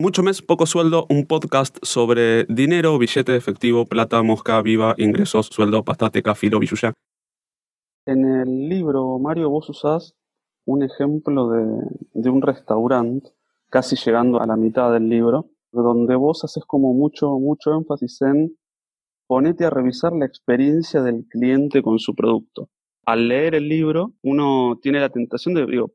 Mucho mes, poco sueldo, un podcast sobre dinero, billete efectivo, plata, mosca, viva, ingresos, sueldo, pastateca, filo, billuya. En el libro, Mario, vos usás un ejemplo de, un restaurante, casi llegando a la mitad del libro, donde vos haces como mucho, mucho énfasis en ponete a revisar la experiencia del cliente con su producto. Al leer el libro, uno tiene la tentación de, digo,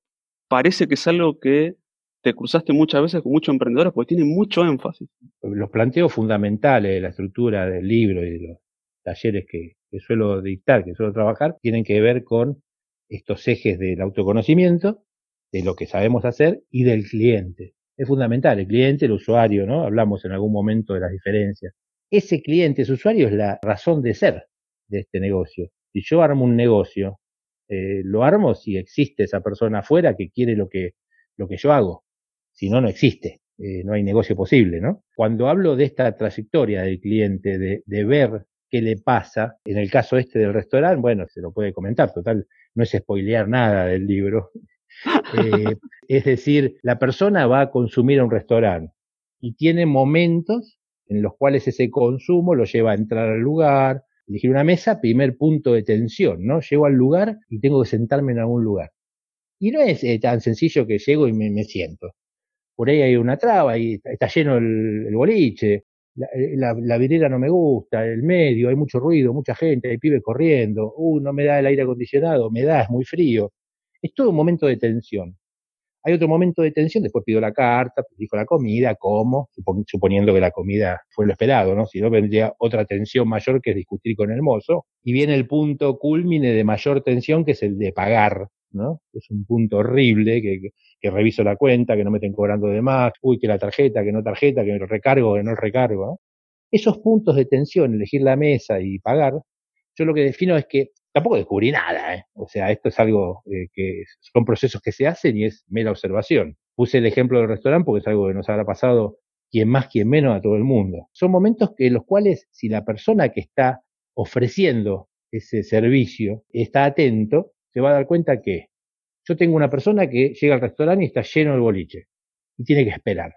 parece que es algo que te cruzaste muchas veces con muchos emprendedores porque tiene mucho énfasis. Los planteos fundamentales de la estructura del libro y de los talleres que, suelo dictar, que suelo trabajar, tienen que ver con estos ejes del autoconocimiento, de lo que sabemos hacer y del cliente. Es fundamental, el cliente, el usuario, ¿no? Hablamos en algún momento de las diferencias. Ese cliente, ese usuario es la razón de ser de este negocio. Si yo armo un negocio, eh, lo armo si existe esa persona afuera que quiere lo que, lo que yo hago si no, no existe. Eh, no hay negocio posible, ¿no? Cuando hablo de esta trayectoria del cliente, de, de, ver qué le pasa, en el caso este del restaurante, bueno, se lo puede comentar, total, no es spoilear nada del libro. Eh, es decir, la persona va a consumir a un restaurante y tiene momentos en los cuales ese consumo lo lleva a entrar al lugar, elegir una mesa, primer punto de tensión, ¿no? Llego al lugar y tengo que sentarme en algún lugar. Y no es eh, tan sencillo que llego y me siento por ahí hay una traba y está lleno el, boliche, eh, la, la, vidriera no me gusta, el medio, hay mucho ruido, mucha gente, hay pibes corriendo, uh, no me da el aire acondicionado, me da, es muy frío. Es todo un momento de tensión. Hay otro momento de tensión, después pido la carta, dijo la comida, como, suponiendo que la comida fue lo esperado, ¿no? Si no, vendría otra tensión mayor que es discutir con el mozo. Y viene el punto culmine de mayor tensión, que es el de pagar, ¿no? Es un punto horrible que reviso la cuenta, que no me estén cobrando de más, uy, que la tarjeta, que no tarjeta, que me lo recargo, que no recargo. Esos puntos de tensión, elegir la mesa y pagar, yo lo que defino es que tampoco descubrí nada, ¿eh? o sea, esto es algo eh, que son procesos que se hacen y es mera observación. Puse el ejemplo del restaurante porque es algo que nos habrá pasado quien más, quien menos a todo el mundo. Son momentos en los cuales si la persona que está ofreciendo ese servicio está atento, se va a dar cuenta que yo tengo una persona que llega al restaurante y está lleno el boliche y tiene que esperar.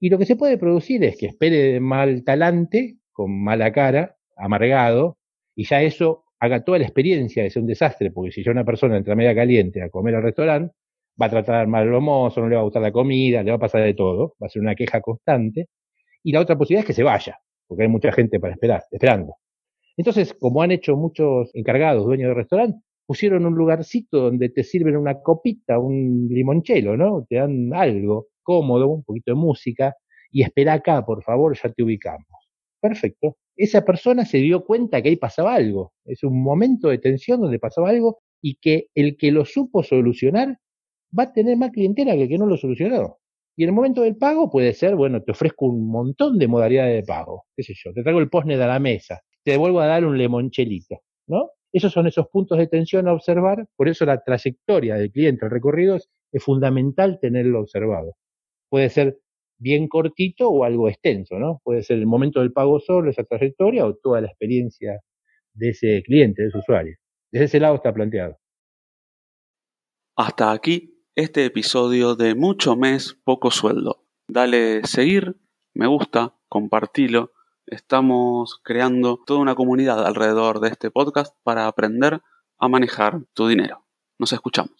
Y lo que se puede producir es que espere de mal talante, con mala cara, amargado, y ya eso haga toda la experiencia de ser un desastre, porque si ya una persona entra media caliente a comer al restaurante, va a tratar mal al mozo, no le va a gustar la comida, le va a pasar de todo, va a ser una queja constante. Y la otra posibilidad es que se vaya, porque hay mucha gente para esperar, esperando. Entonces, como han hecho muchos encargados, dueños de restaurante, pusieron un lugarcito donde te sirven una copita, un limonchelo, ¿no? Te dan algo cómodo, un poquito de música, y espera acá, por favor, ya te ubicamos. Perfecto. Esa persona se dio cuenta que ahí pasaba algo. Es un momento de tensión donde pasaba algo y que el que lo supo solucionar va a tener más clientela que el que no lo solucionó. Y en el momento del pago puede ser, bueno, te ofrezco un montón de modalidades de pago. ¿Qué sé yo? Te traigo el postnet a la mesa. Te vuelvo a dar un limonchelito, ¿no? Esos son esos puntos de tensión a observar, por eso la trayectoria del cliente, el recorrido, es, fundamental tenerlo observado. Puede ser bien cortito o algo extenso, ¿no? Puede ser el momento del pago solo, esa trayectoria, o toda la experiencia de ese cliente, de ese usuario. Desde ese lado está planteado. Hasta aquí este episodio de Mucho Mes, Poco Sueldo. Dale seguir, me gusta, compartilo Estamos creando toda una comunidad alrededor de este podcast para aprender a manejar tu dinero. Nos escuchamos.